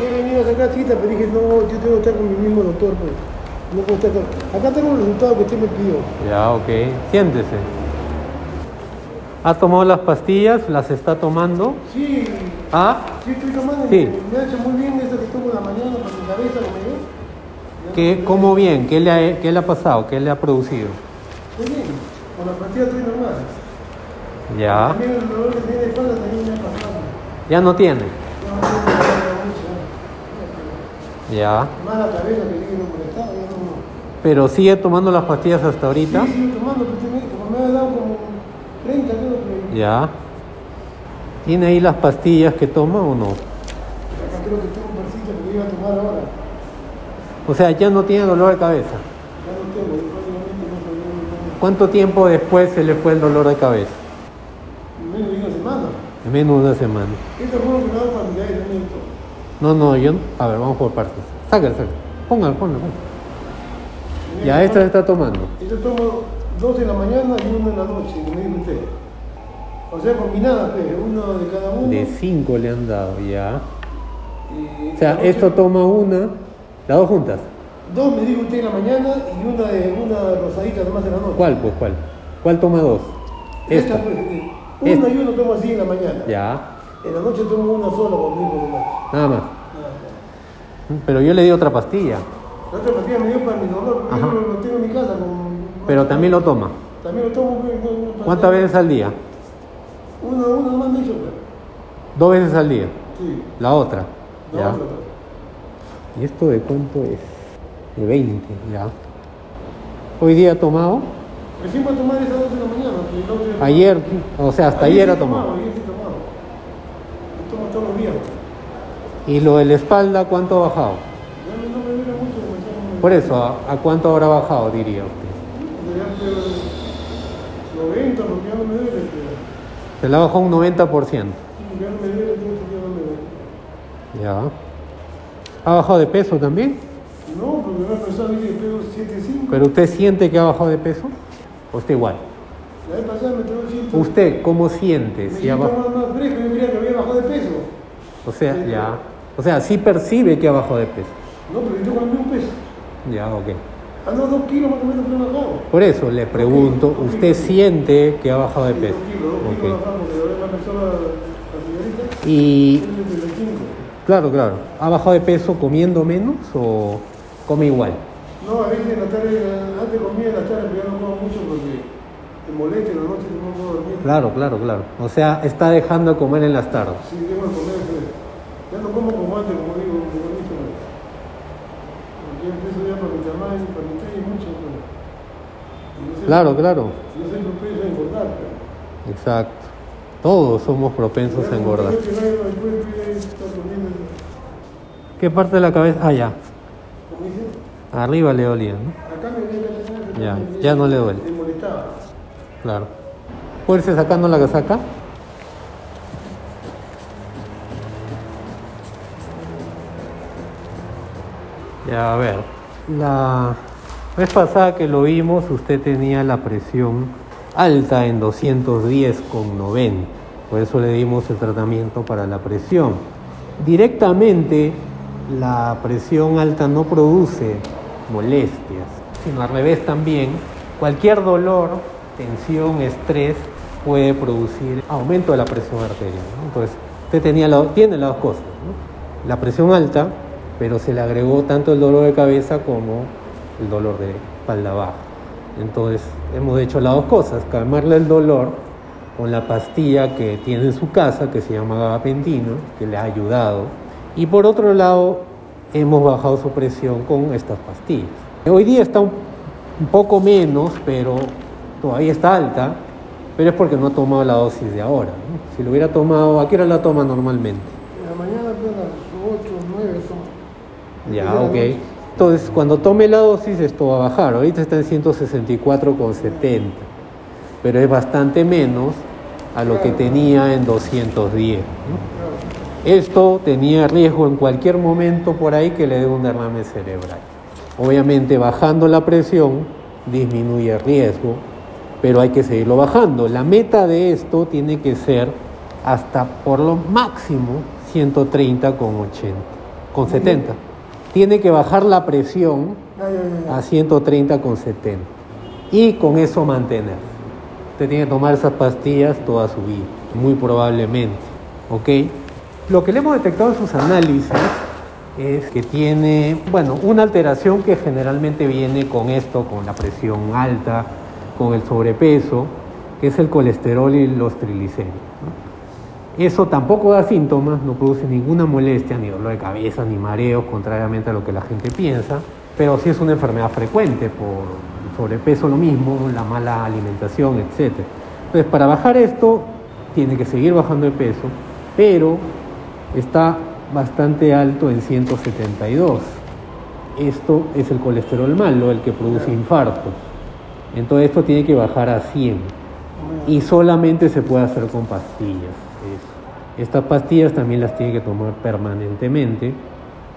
He venido a sacar cita, pero dije, no, yo tengo que estar con mi mismo doctor, pues. No puedo estar acá. Acá tengo los resultados que usted me pidió. Ya, ok. Siéntese. ¿Ha tomado las pastillas? ¿Las está tomando? Sí, ¿Ah? sí estoy tomando. Sí. Me ha hecho muy bien eso que tomo en la mañana para mi cabeza, lo me dio. ¿Qué, ¿Cómo bien? ¿Qué le, ha, ¿Qué le ha pasado? ¿Qué le ha producido? Muy bien. Con la pastilla estoy normal. Ya. También el dolor que tiene de espalda también me ha pasado. ¿Ya no tiene? No, no, no, mucho. Ya. Más la cabeza que tiene no molestaba, ya no. ¿Pero sigue tomando las pastillas hasta ahorita? Sí, sigo tomando, pero usted me, ha dado como 30, creo que. Ya. ¿Tiene ahí las pastillas que toma o no? Acá creo que tengo un versito que iba a tomar ahora. O sea, ya no tiene dolor de cabeza. Ya no tengo, prácticamente no podía ¿Cuánto tiempo después se le fue el dolor de cabeza? Menos de una semana. En menos de una semana. Esto fue lo que me ha dado familiares también. esto. No, no, yo... A ver, vamos por partes. Sácalo, sácalo. Póngalo, póngalo. póngalo. Ya, esta se está tomando. Yo tomo dos en la mañana y uno en la noche, como dijo usted. O sea, combinadas, pues, uno de cada uno. De 5 le han dado, ya. y O sea, noche- esto toma una, las dos juntas. Dos me dijo usted en la mañana y una de una rosadita nomás en la noche. ¿Cuál, pues, cuál? ¿Cuál toma dos? Esta, Esta. pues, una Esta. y uno tomo así en la mañana. Ya, En la noche tomo una sola conmigo nomás. nada más. Más. Pero yo le di otra pastilla. La otra pastilla me dio para mi dolor, Ajá. yo lo tengo en mi casa. Con, Pero también lo toma. También lo tomo. pues, ¿Cuántas veces al día? Una, una nomás me hizo, pues. Dos veces al día. Sí. La otra. No, Ya. otra, pues. ¿Y esto de cuánto es? De 20, ya. ¿Hoy día ha tomado? Recién voy a tomar esa dos de la mañana. Ayer, o sea, hasta ayer sí ha tomado, tomado. Ayer sí he tomado. Yo tomo todos los días. ¿Y lo de la espalda cuánto ha bajado? Por eso, ¿a, cuánto habrá bajado, diría usted? Ya, pero 90, porque no me duele. Se le ha bajado un 90%. sí, ya. ¿Ha bajado de peso también? No, porque una persona dice que pego 7,5. ¿Pero usted siente que ha bajado de peso? ¿O está igual? La vez pasada me pegó 100. ¿Usted cómo siente? Me Si ha siento bajado? más, más fresco, yo creía que había bajado de peso. O sea, ya. O sea, sí percibe que ha bajado de peso. No, pero yo tengo el mismo peso. Ya, ok. Ah, no, dos kilos más o menos bajado. Por eso le pregunto. ¿usted siente que ha bajado de peso? Dos kilos, dos Ok. kilos bajamos, porque ahora una persona, la señorita, Y, tiene 35. claro, claro, ¿ha bajado de peso comiendo menos o come igual? No, a veces en la tarde, antes comía en la tarde, pero ya no como mucho porque te molesta en la noche no puedo dormir. Claro, claro, claro. O sea, está dejando de comer en las tardes. Sí, tengo que comer, pues. Ya no como como antes, como digo, como dicho. Porque ya empiezo ya para tamaño, para talla y mucho. Pues. Yo soy- Claro, claro. Yo soy propenso a engordar. Pues. Exacto. Todos somos propensos a engordar. Yo yo ¿Qué parte de la cabeza? Ah, ya. Arriba le dolía, ¿no? acá me Ya, ya no le duele. Me molestaba. Claro. ¿Puede irse sacando la casaca? Ya, a ver. La vez pasada que lo vimos, usted tenía la presión alta en 210 con 90. Por eso le dimos el tratamiento para la presión. Directamente, la presión alta no produce molestias, sino al revés también. Cualquier dolor, tensión, estrés puede producir aumento de la presión arterial. ¿no? Entonces, usted tenía la- tiene las dos cosas. ¿no? La presión alta, pero se le agregó tanto el dolor de cabeza como el dolor de espalda baja. Entonces, hemos hecho las dos cosas, calmarle el dolor con la pastilla que tiene en su casa, que se llama gabapentino, que le ha ayudado. Y por otro lado, hemos bajado su presión con estas pastillas. Hoy día está un, poco menos, pero todavía está alta, pero es porque no ha tomado la dosis de ahora. ¿no? Si lo hubiera tomado, ¿a qué hora la toma normalmente? En la mañana, a las 8, 9 son. Ya, ok. Entonces, cuando tome la dosis, esto va a bajar. Ahorita está en 164,70, pero es bastante menos a lo que tenía en 210. ¿no? Esto tenía riesgo en cualquier momento por ahí que le dé un derrame cerebral. Obviamente, bajando la presión disminuye el riesgo, pero hay que seguirlo bajando. La meta de esto tiene que ser hasta por lo máximo 130,80. con 70. Tiene que bajar la presión a 130 con 70. Y con eso mantener. Usted tiene que tomar esas pastillas toda su vida, muy probablemente. ¿Ok? Lo que le hemos detectado en sus análisis es que tiene, bueno, una alteración que generalmente viene con esto, con la presión alta, con el sobrepeso, que es el colesterol y los triglicéridos. ¿no? Eso tampoco da síntomas, no produce ninguna molestia, ni dolor de cabeza, ni mareos, contrariamente a lo que la gente piensa, pero sí es una enfermedad frecuente por sobrepeso lo mismo, la mala alimentación, etc. Entonces, para bajar esto, tiene que seguir bajando de peso, pero está bastante alto en 172. Esto es el colesterol malo, el que produce infartos. Entonces esto tiene que bajar a 100 y solamente se puede hacer con pastillas. Estas pastillas también las tiene que tomar permanentemente,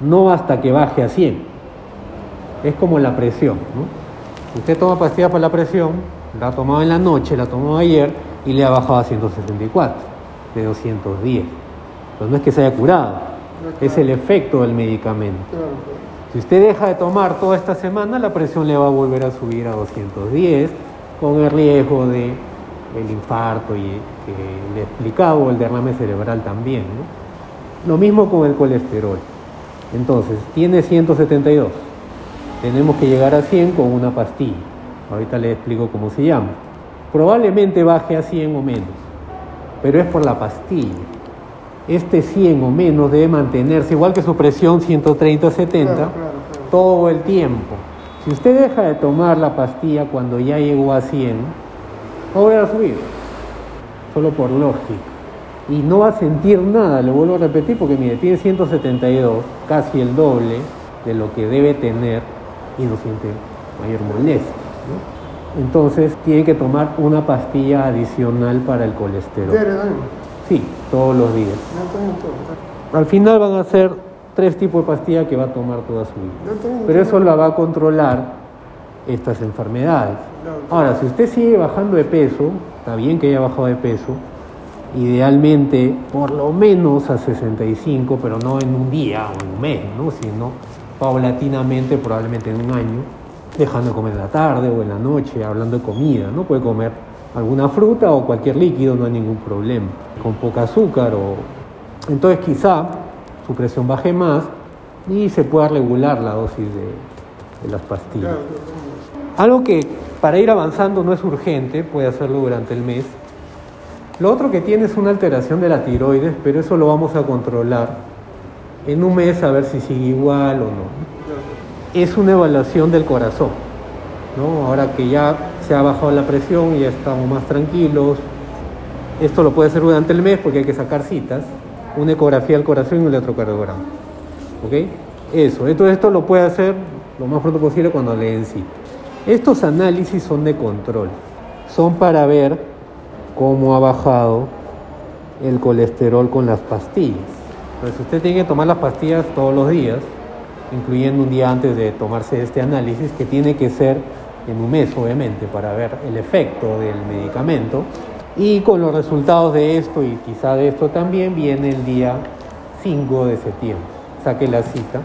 no hasta que baje a 100. Es como la presión. ¿no? Usted toma pastillas para la presión, la ha tomado en la noche, la tomó ayer y le ha bajado a 174 de 210. Pues no es que se haya curado, es el efecto del medicamento. Si usted deja de tomar toda esta semana, la presión le va a volver a subir a 210, con el riesgo de el infarto y explicado, o el derrame cerebral también. ¿no? Lo mismo con el colesterol. Entonces, tiene 172. Tenemos que llegar a 100 con una pastilla. Ahorita le explico cómo se llama. Probablemente baje a 100 o menos, pero es por la pastilla. Este 100 o menos debe mantenerse, igual que su presión 130-70, Claro, claro, claro. todo el tiempo. Si usted deja de tomar la pastilla cuando ya llegó a 100, a volver a subir, solo por lógica. Y no va a sentir nada, le vuelvo a repetir, porque mire, tiene 172, casi el doble de lo que debe tener y no siente mayor molestia. ¿no? Entonces tiene que tomar una pastilla adicional para el colesterol. Sí, todos los días. Al final van a ser tres tipos de pastillas que va a tomar toda su vida. Pero eso la va a controlar estas enfermedades. Ahora, si usted sigue bajando de peso, está bien que haya bajado de peso, idealmente por lo menos a 65, pero no en un día o en un mes, ¿no? sino paulatinamente, probablemente en un año, dejando de comer en la tarde o en la noche, hablando de comida, ¿no? Puede comer alguna fruta o cualquier líquido, no hay ningún problema, con poca azúcar o... Entonces quizá su presión baje más y se pueda regular la dosis de, de las pastillas. Algo que para ir avanzando no es urgente, puede hacerlo durante el mes. Lo otro que tiene es una alteración de la tiroides, pero eso lo vamos a controlar en un mes a ver si sigue igual o no. Es una evaluación del corazón. ¿no? Ahora que ya se ha bajado la presión ya estamos más tranquilos, esto lo puede hacer durante el mes porque hay que sacar citas, una ecografía del corazón y un electrocardiograma. ¿Ok? Eso, entonces esto lo puede hacer lo más pronto posible cuando le den cita. Estos análisis son de control, son para ver cómo ha bajado el colesterol con las pastillas. Entonces usted tiene que tomar las pastillas todos los días, incluyendo un día antes de tomarse este análisis, que tiene que ser en un mes, obviamente, para ver el efecto del medicamento. Y con los resultados de esto y quizá de esto también viene el día 5 de septiembre. Saque la cita.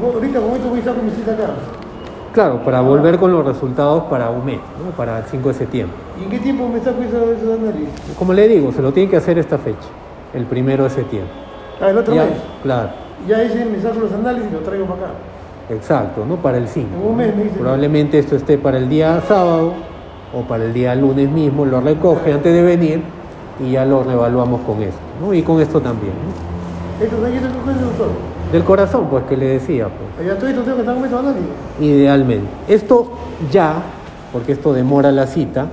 Ahorita con esto voy a sacar mi cita acá. Claro, para volver con los resultados para un mes, ¿no? para el 5 de septiembre. ¿Y en qué tiempo me saco esos, esos análisis? Como le digo, se lo tiene que hacer esta fecha, el primero de septiembre. Ah, el otro Ya, mes. Claro, Ya ese me saco los análisis y los traigo para acá. exacto, ¿no? Para el 5. En un mes me dice. Probablemente esto esté para el día sábado o para el día lunes mismo, lo recoge antes de venir y ya lo reevaluamos con esto, ¿no? Y con esto también, ¿no? El doctor. Del corazón, pues que le decía, pues. Estoy, tengo que estar. Idealmente. Esto ya, porque esto demora la cita,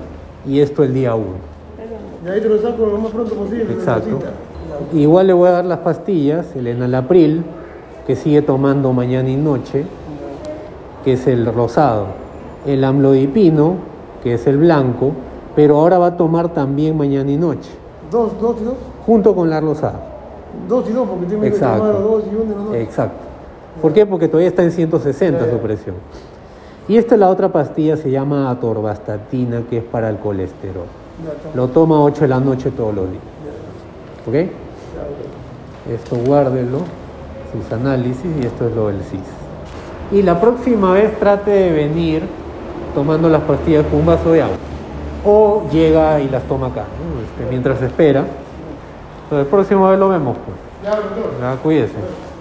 y esto el día 1. Y ahí te lo saco lo más pronto posible. Exacto. Igual le voy a dar las pastillas, el enalapril, que sigue tomando mañana y noche, que es el rosado, el amlodipino, que es el blanco, pero ahora va a tomar también mañana y noche, Dos, dos y dos. junto con la rosada. Dos y dos, porque tengo Exacto. que tomar dos y uno, no, no. Exacto. ¿Por qué? Porque todavía está en 160 su presión. Y esta es la otra pastilla se llama atorvastatina, que es para el colesterol. Lo toma 8 de la noche todos los días. ¿Ok? Esto guárdenlo, sus análisis, y esto es lo del CIS. Y la próxima vez trate de venir tomando las pastillas con un vaso de agua. O llega y las toma acá, este, mientras espera. Entonces, el próximo vez lo vemos. Pues. Ya, doctor.